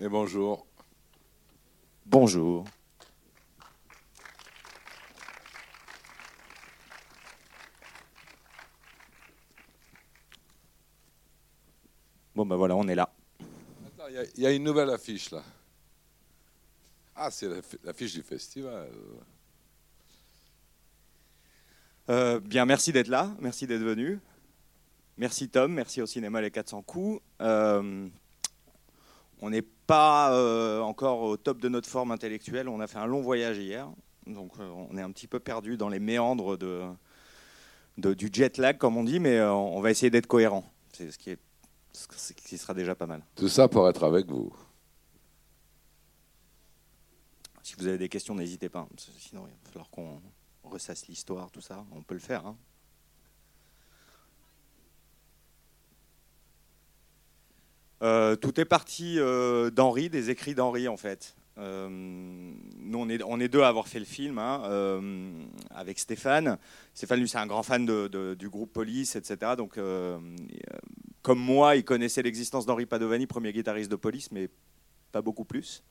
Et bonjour. Bonjour. Bon ben voilà, on est là. Il y a- il y, a une nouvelle affiche là. Ah, c'est l'affi- l'affiche du festival. Euh, bien, merci d'être là, merci d'être venu. Merci Tom, merci au cinéma Les 400 coups. Euh, on n'est pas euh, encore au top de notre forme intellectuelle, on a fait un long voyage hier, donc on est un petit peu perdu dans les méandres de, de- du jet lag, comme on dit, mais on va essayer d'être cohérent. C'est ce qui, est, ce qui sera déjà pas mal. Tout ça pour être avec vous. Si vous avez des questions, n'hésitez pas, que sinon il va falloir qu'on ressasse l'histoire, tout ça, on peut le faire. hein. Euh, tout est parti euh, d'Henri, des écrits d'Henri en fait. Euh, nous, on est, on est deux à avoir fait le film hein, avec Stéphane. Stéphane, lui, c'est un grand fan du groupe Police, etc. Donc, comme moi, il connaissait l'existence d'Henri Padovani, premier guitariste de Police, mais pas beaucoup plus.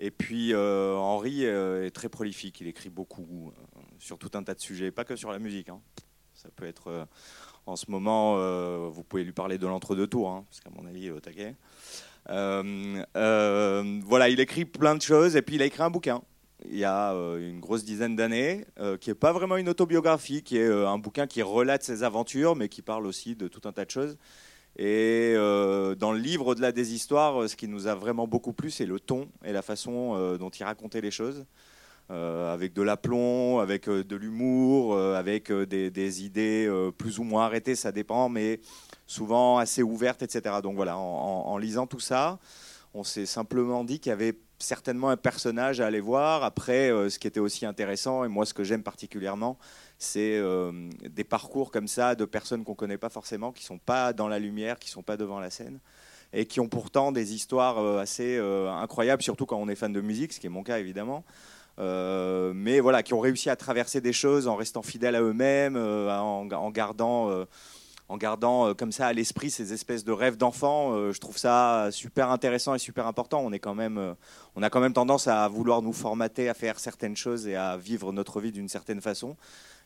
Et puis, euh, Henri euh, est très prolifique. Il écrit beaucoup euh, sur tout un tas de sujets, pas que sur la musique. hein. Ça peut être, en ce moment, vous pouvez lui parler de l'entre-deux tours, hein, parce qu'à mon avis, il est au taquet. Voilà, il écrit plein de choses, et puis il a écrit un bouquin. Il y a une grosse dizaine d'années, qui n'est pas vraiment une autobiographie, qui est un bouquin qui relate ses aventures, mais qui parle aussi de tout un tas de choses. Et euh, dans le livre au-delà des histoires, euh, ce qui nous a vraiment beaucoup plu, c'est le ton et la façon euh, dont il racontait les choses. Avec de l'aplomb, avec de l'humour, avec des, idées plus ou moins arrêtées, ça dépend, mais souvent assez ouvertes, etc. Donc voilà, en, en- lisant tout ça, on s'est simplement dit qu'il y avait certainement un personnage à aller voir. Après, ce qui était aussi intéressant, et moi ce que j'aime particulièrement, c'est euh, des parcours comme ça de personnes qu'on ne connaît pas forcément, qui ne sont pas dans la lumière, qui ne sont pas devant la scène, et qui ont pourtant des histoires euh, assez euh, incroyables, surtout quand on est fan de musique, ce qui est mon cas évidemment. Mais voilà, qui ont réussi à traverser des choses en restant fidèles à eux-mêmes, en, gardant, en gardant comme ça à l'esprit ces espèces de rêves d'enfants. Je trouve ça super intéressant et super important. On est quand même, on a quand même tendance à vouloir nous formater, à faire certaines choses et à vivre notre vie d'une certaine façon.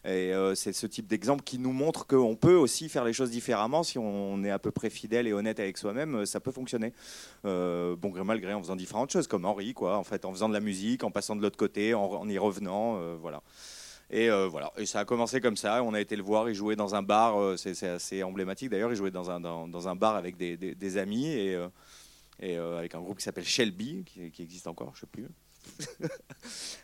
Et euh, c'est ce type d'exemple qui nous montre qu'on peut aussi faire les choses différemment si on est à peu près fidèle et honnête avec soi-même. euh, Ça peut fonctionner. Euh, bon gré mal gré en faisant différentes choses, comme Henri, quoi. En fait, en faisant de la musique, en passant de l'autre côté, en, y revenant, voilà. Et voilà. Et ça a commencé comme ça. On a été le voir. Il jouait dans un bar. c'est assez emblématique d'ailleurs. Il jouait dans un dans, un bar avec des, amis et avec un groupe qui s'appelle Shelby, qui, qui existe encore, je sais plus.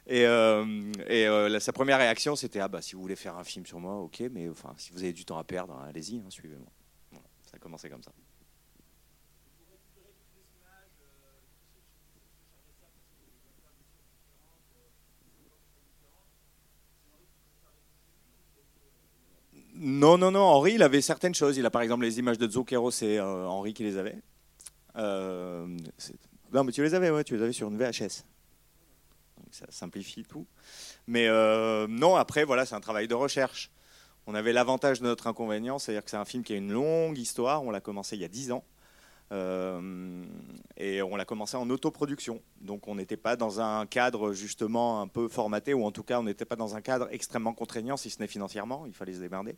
Et euh, euh, sa première réaction, c'était ah bah si vous voulez faire un film sur moi, ok, mais enfin si vous avez du temps à perdre, allez-y, hein, suivez-moi. Ça a commencé comme ça. Non, non, non. Henri, il avait certaines choses. Il a par exemple les images de Zucchero, c'est euh, Henri qui les avait. Non, mais tu les avais, ouais, tu les avais sur une VHS. Ça simplifie tout. Mais euh, non, après, voilà, c'est un travail de recherche. On avait l'avantage de notre inconvénient, c'est-à-dire que c'est un film qui a une longue histoire. On l'a commencé il y a 10 ans. Euh, et on l'a commencé en autoproduction. Donc on n'était pas dans un cadre justement un peu formaté, ou en tout cas on n'était pas dans un cadre extrêmement contraignant, si ce n'est financièrement. Il fallait se démerder,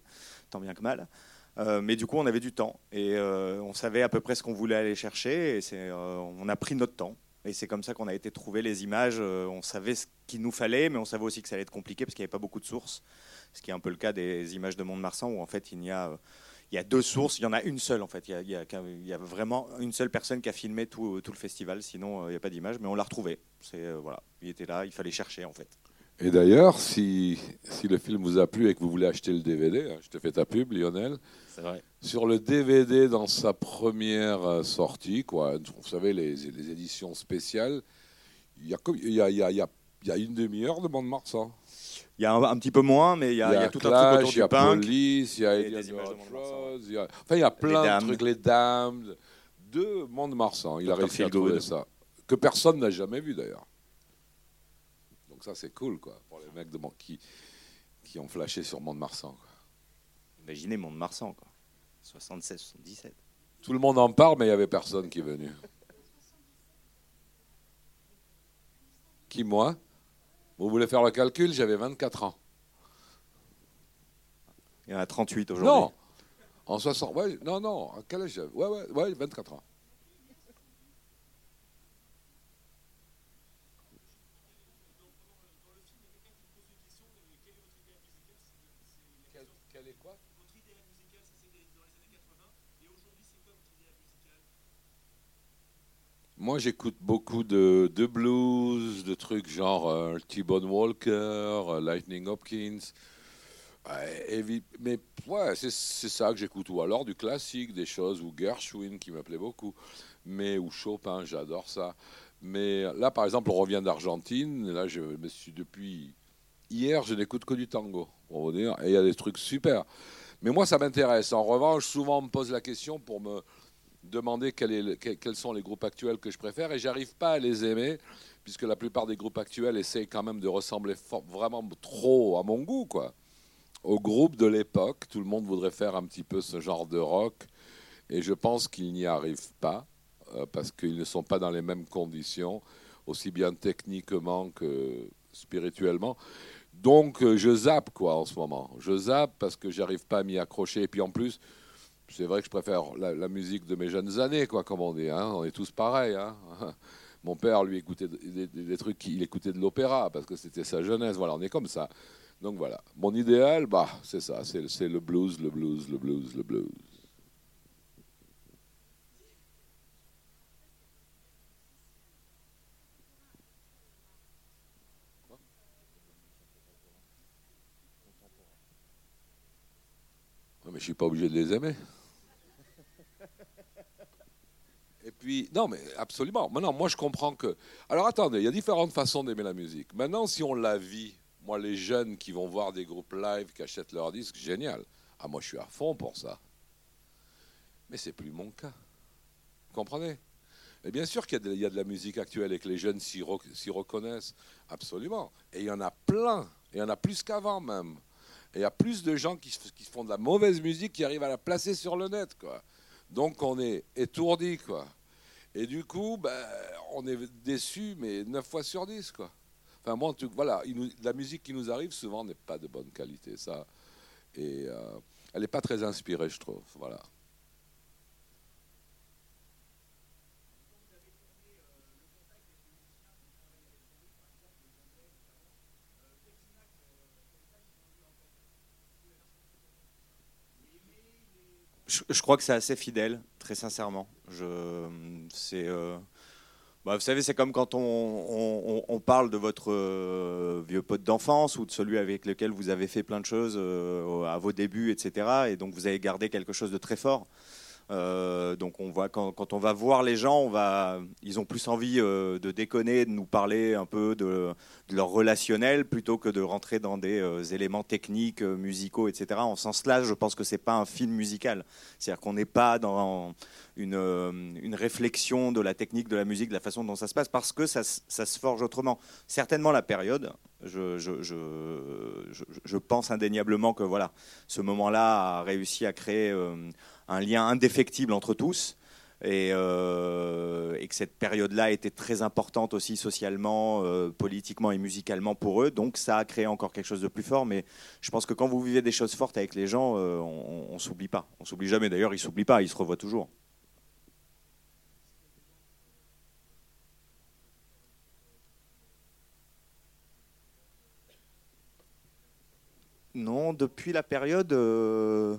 tant bien que mal. Euh, mais du coup on avait du temps et on savait à peu près ce qu'on voulait aller chercher. Et on a pris notre temps. Et c'est comme ça qu'on a été trouver les images. Euh, on savait ce qu'il nous fallait, mais on savait aussi que ça allait être compliqué parce qu'il n'y avait pas beaucoup de sources. Ce qui est un peu le cas des images de Mont-de-Marsan où en fait il y a euh, deux sources, il y en a une seule en fait. Il y a, vraiment une seule personne qui a filmé tout, tout le festival, sinon euh, il n'y a pas d'image, mais on l'a retrouvé. C'est, euh, voilà, il était là, il fallait chercher en fait. Et d'ailleurs, si, si le film vous a plu et que vous voulez acheter le DVD, hein, je te fais ta pub, Lionel, C'est vrai. sur le DVD dans sa première euh, sortie, quoi, vous savez, les, les éditions spéciales, il y a, comme- il y a, il y a, il y a, il y a une demi-heure de Mont-de-Marsan. Il y a un, un petit peu moins, mais il y a, il y a tout un Clash, truc autour il y a du. Police, il y a des images de. Rods, il y a- Enfin, il y a plein de trucs, les dames de Mont-de-Marsan. Il a réussi à trouver ça. Que personne n'a jamais vu d'ailleurs. Donc ça, c'est cool, quoi, pour les mecs de Mont- qui, qui ont flashé sur Mont-de-Marsan. quoi. Imaginez Mont-de-Marsan, quoi. 76, 77. Tout le monde en parle, mais il n'y avait personne qui est venu. Qui, moi? Vous voulez faire le calcul? J'avais 24 ans. Il y en a 38 aujourd'hui. Non En 60. Ouais, non, non. À quel âge j'avais? Ouais, ouais, ouais, 24 ans. Moi, j'écoute beaucoup de, de blues, de trucs genre euh, T-Bone Walker, euh, Lightning Hopkins. Mais ouais, c'est ça que j'écoute. Ou alors du classique, des choses, ou Gershwin qui m'appelait beaucoup. Mais, ou Chopin, j'adore ça. Mais là, par exemple, on revient d'Argentine. Là, je me suis depuis hier, je n'écoute que du tango, pour vous. Et il y a des trucs super. Mais moi, ça m'intéresse. En revanche, souvent, on me pose la question pour me demander quels sont les groupes actuels que je préfère. Et j'arrive pas à les aimer, puisque la plupart des groupes actuels essayent quand même de ressembler vraiment trop à mon goût, quoi. Au groupe de l'époque, tout le monde voudrait faire un petit peu ce genre de rock. Et je pense qu'ils n'y arrivent pas, euh, parce qu'ils ne sont pas dans les mêmes conditions, aussi bien techniquement que spirituellement. Donc euh, je zappe quoi en ce moment. Je zappe parce que j'arrive pas à m'y accrocher. Et puis en plus, c'est vrai que je préfère la, musique de mes jeunes années, quoi, comme on hein. On est tous pareils. hein. Mon père, lui, écoutait des, trucs, il écoutait de l'opéra parce que c'était sa jeunesse. Voilà, on est comme ça. Donc voilà. Mon idéal, bah, c'est ça. C'est le blues, le blues, le blues, le blues. Mais je suis pas obligé de les aimer. Et puis, non, mais absolument. Maintenant, moi, je comprends que. Alors, attendez, il y a différentes façons d'aimer la musique. Maintenant, si on la vit, moi, les jeunes qui vont voir des groupes live, qui achètent leurs disques, génial. Ah, moi, je suis à fond pour ça. Mais c'est plus mon cas. Vous comprenez? Et bien sûr qu'il y, a de- il y a de la musique actuelle et que les jeunes s'y re- s'y reconnaissent. Absolument. Et il y en a plein. Il y en a plus qu'avant, même. Il y a plus de gens qui, qui font de la mauvaise musique qui arrivent à la placer sur le net, quoi. Donc on est étourdi, quoi. Et du coup, ben, on est déçu, mais 9 fois sur 10, quoi. Enfin, moi, tout- voilà, la musique qui nous arrive souvent n'est pas de bonne qualité, ça. Et euh, elle n'est pas très inspirée, je trouve. Voilà. Je, crois que c'est assez fidèle, très sincèrement. Euh, bah, vous savez, c'est comme quand on parle de votre euh, vieux pote d'enfance ou de celui avec lequel vous avez fait plein de choses euh, à vos débuts, etc. Et donc vous avez gardé quelque chose de très fort. Euh, donc on voit quand, on va voir les gens, ils ont plus envie euh, de déconner, de nous parler un peu de, leur relationnel plutôt que de rentrer dans des euh, éléments techniques, musicaux, etc. En sens-là, je pense que c'est pas un film musical. C'est-à-dire qu'on n'est pas dans une, réflexion de la technique, de la musique, de la façon dont ça se passe, parce que ça se forge autrement. Certainement la période. Je, pense indéniablement que voilà, ce moment-là a réussi à créer euh, un lien indéfectible entre tous. Et, euh, et que cette période-là était très importante aussi socialement, euh, politiquement et musicalement pour eux. Donc ça a créé encore quelque chose de plus fort. Mais je pense que quand vous vivez des choses fortes avec les gens, on, on s'oublie pas. On s'oublie jamais. D'ailleurs, ils s'oublient pas. Ils se revoient toujours. Non, depuis la période, euh,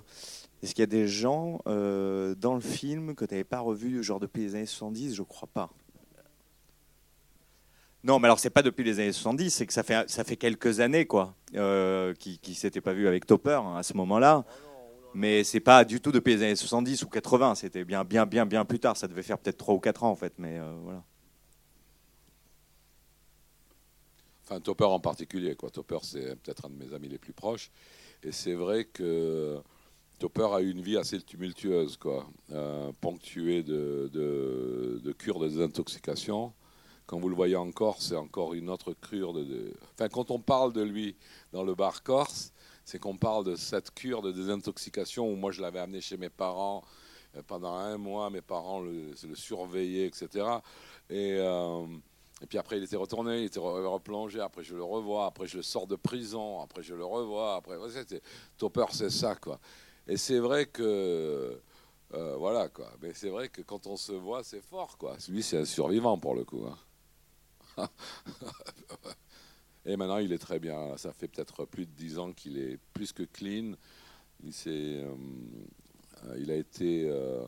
est-ce qu'il y a des gens euh, dans le film que tu n'avais pas revu, genre depuis les années 70 Je crois pas. Non, mais alors c'est pas depuis les années 70, c'est que ça fait, ça fait quelques années quoi, euh, qui ne s'étaient pas vus avec Topper hein, à ce moment-là. Mais c'est pas du tout depuis les années 70 ou 80, c'était bien, bien, bien, bien plus tard. Ça devait faire peut-être 3 ou 4 ans en fait, mais euh, voilà. Enfin, Topper en particulier. Quoi. Topper, c'est peut-être un de mes amis les plus proches. Et c'est vrai que Topper a eu une vie assez tumultueuse, quoi, euh, ponctuée de, de, de cures de désintoxication. Quand vous le voyez encore, c'est encore une autre cure de, Enfin, quand on parle de lui dans le bar corse, c'est qu'on parle de cette cure de désintoxication où moi je l'avais amené chez mes parents euh, pendant un mois, mes parents le, surveillaient, etc. Et, et, puis après, il était retourné, il était replongé. Après, je le revois. Après, je le sors de prison. Après, je le revois. Après, Topper, c'est ça, quoi. Et c'est vrai que. Euh, voilà, quoi. Mais c'est vrai que quand on se voit, c'est fort, quoi. Lui, c'est un survivant, pour le coup. Hein. Et maintenant, il est très bien. Ça fait peut-être plus de dix ans qu'il est plus que clean. Il, euh, il a été. Euh,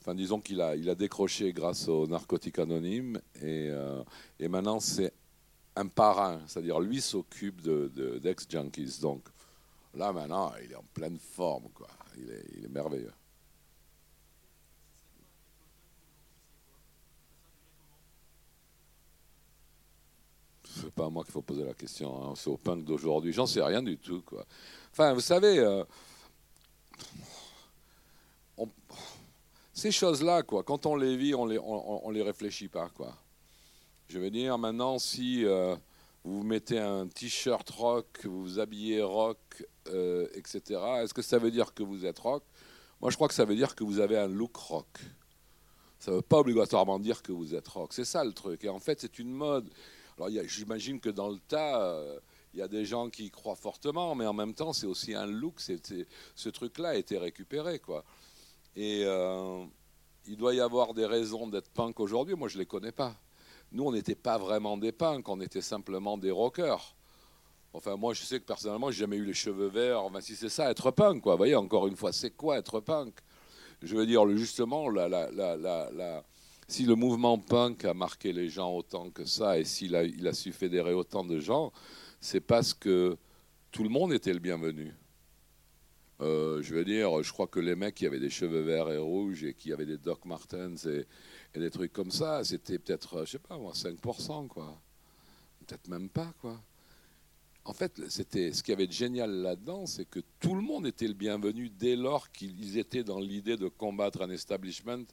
enfin, disons qu'il a, il a décroché grâce aux narcotiques anonymes. Et, euh, et maintenant, c'est un parrain. C'est-à-dire, lui s'occupe de, d'ex-junkies. Donc, là, maintenant, il est en pleine forme. Quoi. Il, est, il est merveilleux. c'est pas à moi qu'il faut poser la question. Hein. C'est au punk d'aujourd'hui. J'en sais rien du tout. Quoi. Enfin, vous savez, euh, ces choses-là, quoi, quand on les vit, on les, on, les réfléchit pas. Quoi. Je veux dire, maintenant, si euh, vous mettez un t-shirt rock, vous vous habillez rock, euh, etc., est-ce que ça veut dire que vous êtes rock? Moi, je crois que ça veut dire que vous avez un look rock. Ça ne veut pas obligatoirement dire que vous êtes rock. C'est ça le truc. Et en fait, c'est une mode. Alors j'imagine que dans le tas, euh, il y a des gens qui y croient fortement, mais en même temps, c'est aussi un look. ce truc-là a été récupéré, quoi. Et euh, il doit y avoir des raisons d'être punk aujourd'hui. Moi, je les connais pas. Nous, on n'était pas vraiment des punks, on était simplement des rockers. Enfin, moi, je sais que personnellement, j'ai jamais eu les cheveux verts. Enfin, si c'est ça, être punk, quoi. Vous voyez, encore une fois, c'est quoi être punk? Je veux dire, justement, la, la, la, si le mouvement punk a marqué les gens autant que ça et s'il a, il a su fédérer autant de gens, c'est parce que tout le monde était le bienvenu. Euh, je veux dire, je crois que les mecs qui avaient des cheveux verts et rouges et qui avaient des Doc Martens et, des trucs comme ça, c'était peut-être, je sais pas, 5%, quoi. Peut-être même pas, quoi. En fait, c'était ce qui avait de génial là-dedans, c'est que tout le monde était le bienvenu dès lors qu'ils étaient dans l'idée de combattre un establishment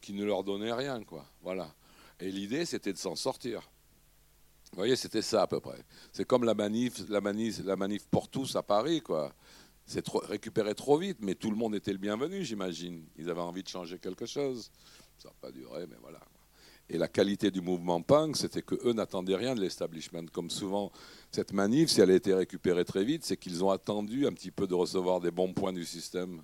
qui ne leur donnait rien, quoi. Voilà. Et l'idée, c'était de s'en sortir. Vous voyez, c'était ça à peu près. C'est comme la manif, la manif, la manif pour tous à Paris, quoi. C'est récupéré trop vite, mais tout le monde était le bienvenu, j'imagine. Ils avaient envie de changer quelque chose. Ça n'a pas duré, mais voilà. Et la qualité du mouvement punk, c'était qu'eux n'attendaient rien de l'establishment. Comme souvent, cette manif, si elle a été récupérée très vite, c'est qu'ils ont attendu un petit peu de recevoir des bons points du système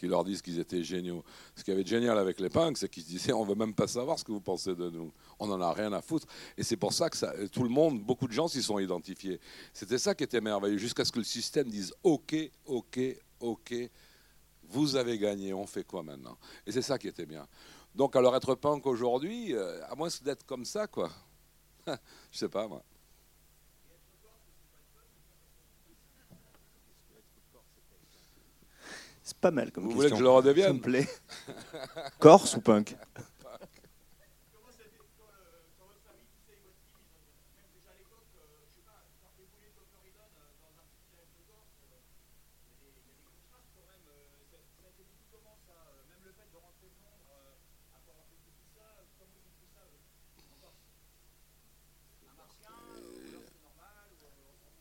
qui leur disent qu'ils étaient géniaux. Ce qui avait de génial avec les punks, c'est qu'ils se disaient on veut même pas savoir ce que vous pensez de nous. On n'en a rien à foutre. Et c'est pour ça que tout le monde, beaucoup de gens s'y sont identifiés. C'était ça qui était merveilleux, jusqu'à ce que le système dise ok, ok, ok, vous avez gagné, on fait quoi maintenant? Et c'est ça qui était bien. Donc alors être punk aujourd'hui, euh, à moins d'être comme ça, quoi. Je sais pas moi. C'est pas mal comme Vous question. voulez que je le redevienne Ça me plaît. Corse ou punk?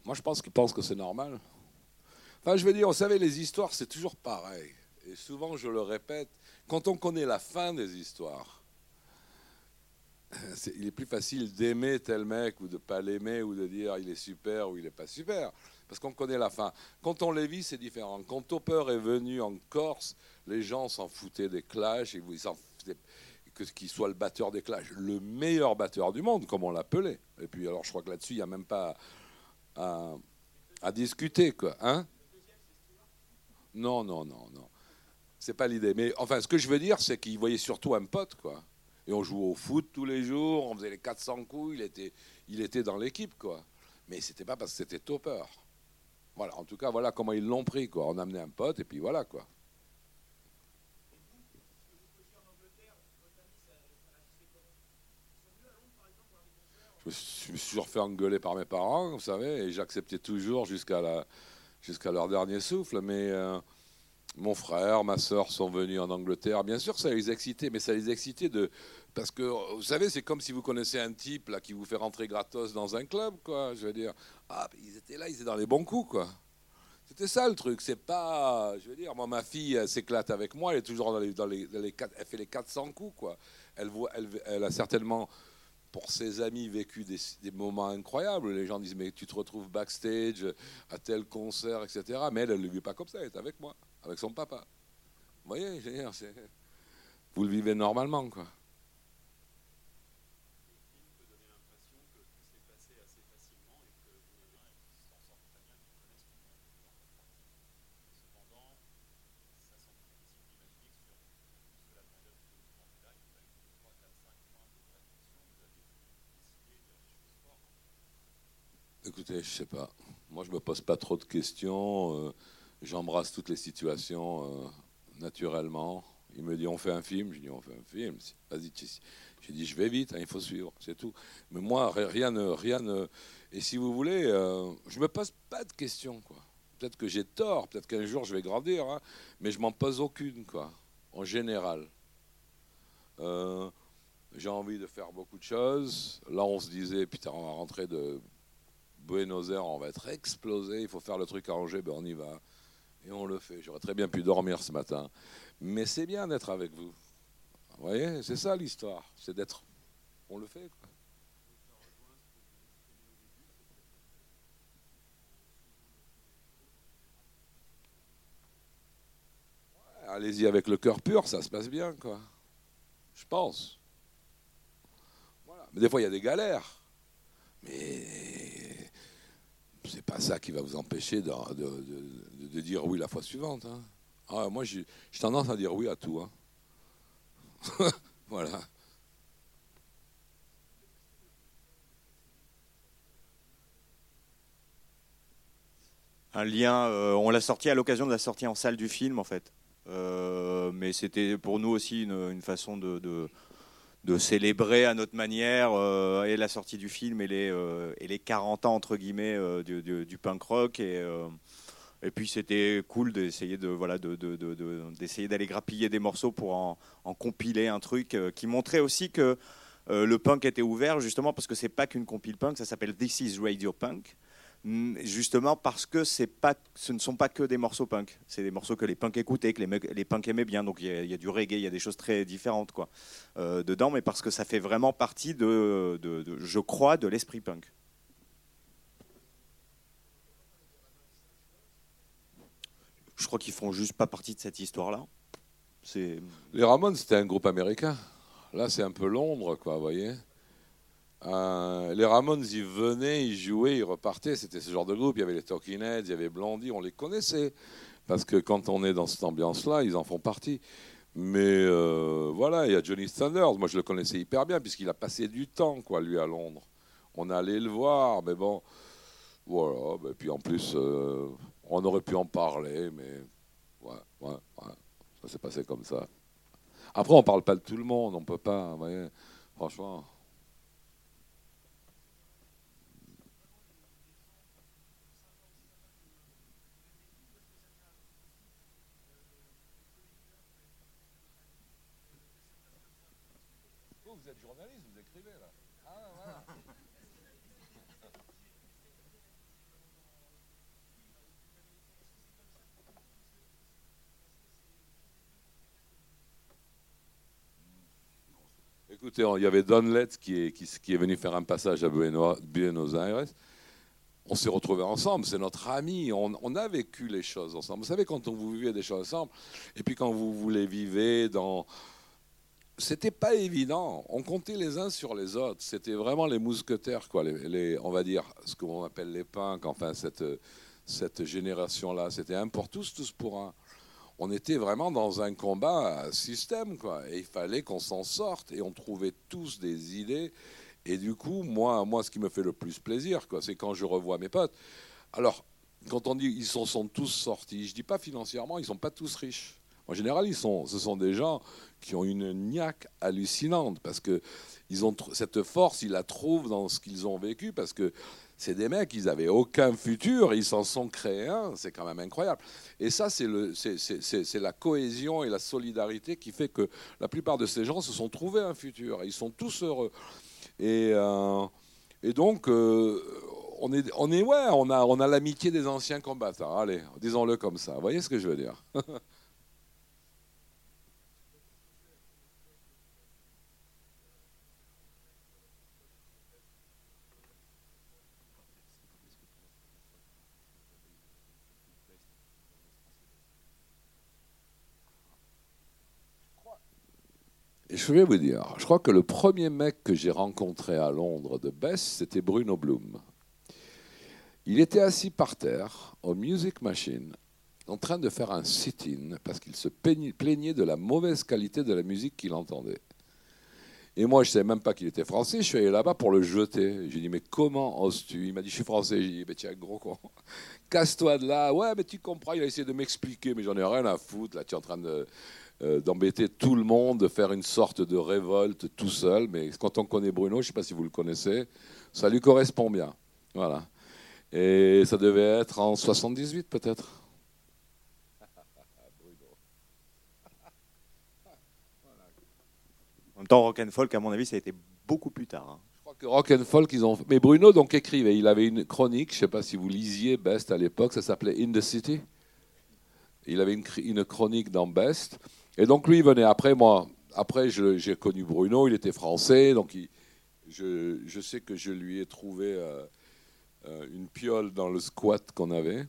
Moi, je pense qu'ils pensent que c'est normal. Enfin, je veux dire, vous savez, les histoires, c'est toujours pareil. Et souvent, je le répète, quand on connaît la fin des histoires, il est plus facile d'aimer tel mec ou de pas l'aimer ou de dire il est super ou il n'est pas super. Parce qu'on connaît la fin. Quand on les vit, c'est différent. Quand Topper est venu en Corse, les gens s'en foutaient des Clash, et qu'il soit le batteur des Clash, le meilleur batteur du monde, comme on l'appelait. Et puis, alors, je crois que là-dessus, il n'y a même pas à, à discuter, quoi. Hein non, non, non, non. C'est pas l'idée. Mais enfin, ce que je veux dire, c'est qu'il voyait surtout un pote, quoi. Et on jouait au foot tous les jours, on faisait les 400 coups, il était, il était dans l'équipe, quoi. Mais c'était pas parce que c'était topper. Voilà, en tout cas, voilà comment ils l'ont pris, quoi. On amenait un pote, et puis voilà, quoi. Je me suis toujours fait engueuler par mes parents, vous savez, et j'acceptais toujours jusqu'à la, jusqu'à leur dernier souffle. Mais euh, mon frère, ma soeur sont venus en Angleterre. Bien sûr, ça les excitait, mais ça les excitait de. Parce que, vous savez, c'est comme si vous connaissez un type là, qui vous fait rentrer gratos dans un club, quoi. Je veux dire, ah, ils étaient là, ils étaient dans les bons coups, quoi. C'était ça le truc. C'est pas, je veux dire, moi ma fille s'éclate avec moi. Elle est toujours dans les, dans les, dans elle fait les 400 coups quoi. Elle voit, elle, elle a certainement pour ses amis vécu des, moments incroyables. Les gens disent mais tu te retrouves backstage à tel concert, etc. Mais elle, ne le vit pas comme ça. Elle est avec moi, avec son papa. Vous voyez, vous le vivez normalement quoi. Écoutez, je sais pas. Moi, je me pose pas trop de questions. euh, J'embrasse toutes les situations euh, naturellement. Il me dit on fait un film. Je dis on fait un film. Vas-y, j'ai dit je vais vite. hein, il faut suivre, c'est tout. Mais moi, ri- rien ne, rien ne. Et si vous voulez, euh, je me pose pas de questions, quoi. Peut-être que j'ai tort. Peut-être qu'un jour je vais grandir, hein, mais je m'en pose aucune, quoi. En général. Euh, j'ai envie de faire beaucoup de choses. Là, on se disait, putain, on va rentrer de Buenos Aires, on va être explosé, il faut faire le truc à Angers, ben on y va. Et on le fait. J'aurais très bien pu dormir ce matin. Mais c'est bien d'être avec vous. Vous voyez, c'est ça l'histoire. C'est d'être. On le fait, Allez-y avec le cœur pur, ça se passe bien, quoi. Je pense. Mais des fois, il y a des galères. Mais pas ça qui va vous empêcher de, de- de- dire oui la fois suivante. hein. Ah, moi, j'ai tendance à dire oui à tout. hein. voilà. Un lien, euh, on l'a sorti à l'occasion de la sortie en salle du film en fait. Euh, mais c'était pour nous aussi une façon de, de, célébrer à notre manière euh, et la sortie du film et les, euh, et les 40 ans entre guillemets euh, du, du- punk rock. Et, et puis c'était cool d'essayer de, voilà, d'aller grappiller des morceaux pour en, en compiler un truc qui montrait aussi que le punk était ouvert justement parce que c'est pas qu'une compile punk, ça s'appelle This is Radio Punk. Justement parce que ce ne sont pas que des morceaux punk, c'est des morceaux que les punks écoutaient, que les, punks aimaient bien. Donc il y, a- du reggae, il y a des choses très différentes quoi euh, dedans, mais parce que ça fait vraiment partie de, je crois, de l'esprit punk. Je crois qu'ils font juste pas partie de cette histoire-là. Les Ramones, c'était un groupe américain. Là, c'est un peu Londres, quoi, vous voyez. Euh, les Ramones, ils venaient, ils jouaient, ils repartaient. C'était ce genre de groupe. Il y avait les Talking Heads, il y avait Blondie, on les connaissait. Parce que quand on est dans cette ambiance-là, ils en font partie. Mais euh, voilà, il y a Johnny Sanders. Moi, je le connaissais hyper bien, puisqu'il a passé du temps, quoi, lui, à Londres. On allait le voir, mais bon, voilà. Et puis en plus, euh, on aurait pu en parler, mais ouais, ouais, ouais. Ça s'est passé comme ça. Après, on parle pas de tout le monde, on peut pas, franchement. Vous, vous êtes journaliste, vous écrivez là. Ah, voilà. Il y avait Don qui est, qui, est venu faire un passage à Buenos, Aires. On s'est retrouvés ensemble, c'est notre ami, on, a vécu les choses ensemble. Vous savez, quand on vous vivez des choses ensemble, et puis quand vous, vous les vivez dans... C'était pas évident, on comptait les uns sur les autres, c'était vraiment les mousquetaires, quoi, les, les- on va dire ce qu'on appelle les punks, enfin cette, cette génération-là, c'était un pour tous, tous pour un on était vraiment dans un combat à système, quoi. Et il fallait qu'on s'en sorte. Et on trouvait tous des idées. Et du coup, moi, moi ce qui me fait le plus plaisir, quoi, c'est quand je revois mes potes. Alors, quand on dit ils sont, sont tous sortis, je dis pas financièrement, ils sont pas tous riches. En général, ils sont, ce sont des gens qui ont une niaque hallucinante parce que ils ont cette force, ils la trouvent dans ce qu'ils ont vécu parce que c'est des mecs, ils avaient aucun futur, ils s'en sont créés un, c'est quand même incroyable. Et ça, c'est la cohésion et la solidarité qui fait que la plupart de ces gens se sont trouvés un futur. Ils sont tous heureux. Et, euh, donc, euh, on est, on est, ouais, on a, on a l'amitié des anciens combattants. Allez, disons-le comme ça. Vous voyez ce que je veux dire? je vais vous dire, je crois que le premier mec que j'ai rencontré à Londres de Best, c'était Bruno Bloom. Il était assis par terre, au Music Machine, en train de faire un sit-in parce qu'il se plaignait de la mauvaise qualité de la musique qu'il entendait. Et moi, je ne savais même pas qu'il était français. Je suis allé là-bas pour le jeter. J'ai dit, mais comment oses-tu? Il m'a dit, je suis français. J'ai dit, mais tiens, gros con. Casse-toi de là. Ouais, mais tu comprends. Il a essayé de m'expliquer, mais j'en ai rien à foutre. Là, tu es en train de, euh, d'embêter tout le monde, de faire une sorte de révolte tout seul. Mais quand on connaît Bruno, je ne sais pas si vous le connaissez, ça lui correspond bien. Voilà. Et ça devait être en 78 peut-être. En même temps, rock and folk, à mon avis, ça a été beaucoup plus tard. Hein. Je crois que rock and folk, ils ont. Mais Bruno donc écrivait. Il avait une chronique. Je ne sais pas si vous lisiez Best à l'époque. Ça s'appelait In the City. Il avait une, une chronique dans Best. Et donc lui, il venait après moi. Après, j'ai connu Bruno, il était français, donc je, sais que je lui ai trouvé euh, euh, une piole dans le squat qu'on avait.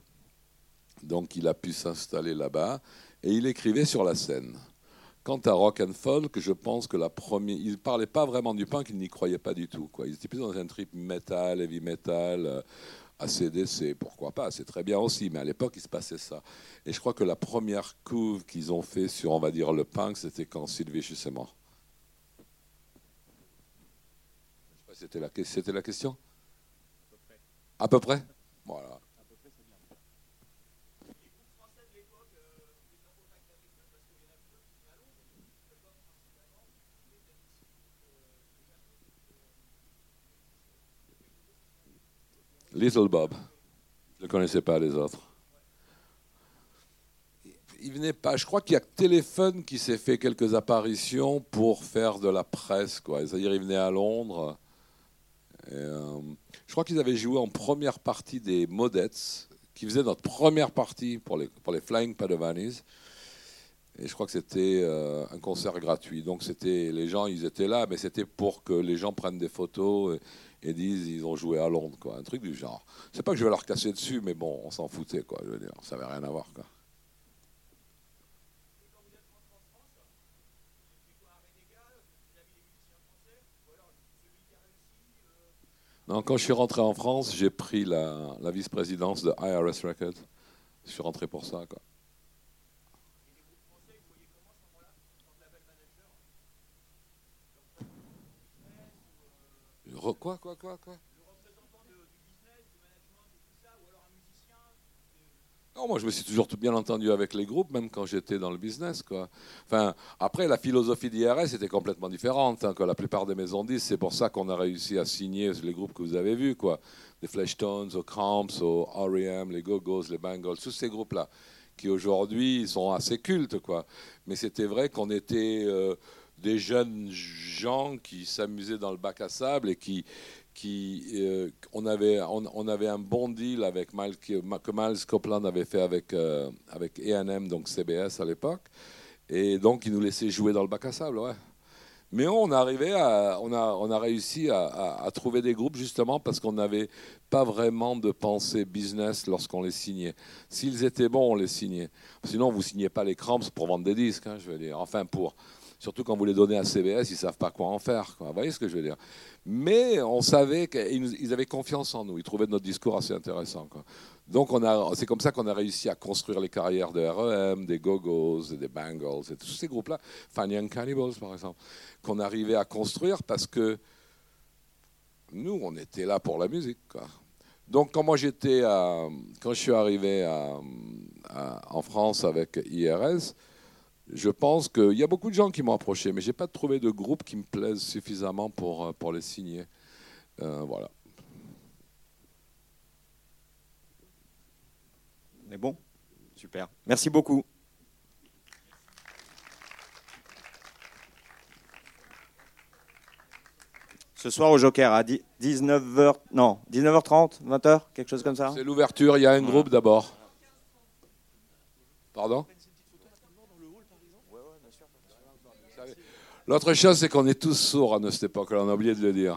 Donc il a pu s'installer là-bas et il écrivait sur la scène. Quant à rock and folk, je pense que la première, il parlait pas vraiment du punk, il n'y croyait pas du tout. Quoi. Il était plus dans un trip metal, heavy metal. ACDC, pourquoi pas, c'est très bien aussi, mais à l'époque, il se passait ça. Et je crois que la première couve qu'ils ont fait sur, on va dire, le punk, c'était quand Sylvie est mort. C'était la, c'était la question? À peu près, Voilà. Little Bob. Je ne connaissais pas les autres. Il venait pas. Je crois qu'il y a Téléphone qui s'est fait quelques apparitions pour faire de la presse. C'est-à-dire, il venait à Londres. Euh, je crois qu'ils avaient joué en première partie des Modettes, qui faisaient notre première partie pour les, Flying Padovanis. Et je crois que c'était euh, un concert gratuit. Donc c'était les gens, ils étaient là, mais c'était pour que les gens prennent des photos disent ils ont joué à Londres, quoi, un truc du genre. C'est pas que je vais leur casser dessus, mais bon, on s'en foutait, quoi. Je veux dire, ça n'avait rien à voir, quoi. Non, quand je suis rentré en France, j'ai pris la, la vice-présidence de IRS Records. Je suis rentré pour ça, quoi. Quoi, quoi, quoi, quoi? Non, moi je me suis toujours bien entendu avec les groupes, même quand j'étais dans le business. Quoi. Enfin, après, la philosophie d'IRS était complètement différente. Hein, la plupart des maisons disent, c'est pour ça qu'on a réussi à signer les groupes que vous avez vus, quoi. Les Fleshtones, aux Cramps, aux R.E.M., les Go-Go's, les Bangles, tous ces groupes-là, qui aujourd'hui sont assez cultes, quoi. Mais c'était vrai qu'on était euh, des jeunes gens qui s'amusaient dans le bac à sable et qui, qui euh, on avait on, avait un bon deal avec Miles, que Miles Copeland avait fait avec euh, avec donc CBS à l'époque et donc il nous laissait jouer dans le bac à sable ouais. Mais on, arrivait à, on, a, on a réussi à, à, trouver des groupes justement parce qu'on n'avait pas vraiment de pensée business lorsqu'on les signait. S'ils étaient bons, on les signait. Sinon, vous ne signez pas les cramps pour vendre des disques, hein, je veux dire. Enfin, pour, Surtout quand vous les donnez à CBS, ils ne savent pas quoi en faire. Vous voyez ce que je veux dire? Mais on savait qu'ils avaient confiance en nous. Ils trouvaient notre discours assez intéressant. Donc c'est comme ça qu'on a réussi à construire les carrières de REM, des Go-Go's, des Bangles, et tous ces groupes-là, Fanny and Cannibals par exemple, qu'on arrivait à construire parce que nous, on était là pour la musique. Donc quand moi j'étais, quand je suis arrivé en France avec IRS, je pense qu'il y a beaucoup de gens qui m'ont approché, mais je n'ai pas trouvé de groupe qui me plaise suffisamment pour, euh, pour les signer. Euh, voilà. On est bon? Super. Merci beaucoup. Ce soir au Joker à 19h, non, 19h30, 20h, quelque chose comme ça. C'est l'ouverture, il y a un groupe d'abord. Pardon? L'autre chose, c'est qu'on est tous sourds à cette époque, on a oublié de le dire.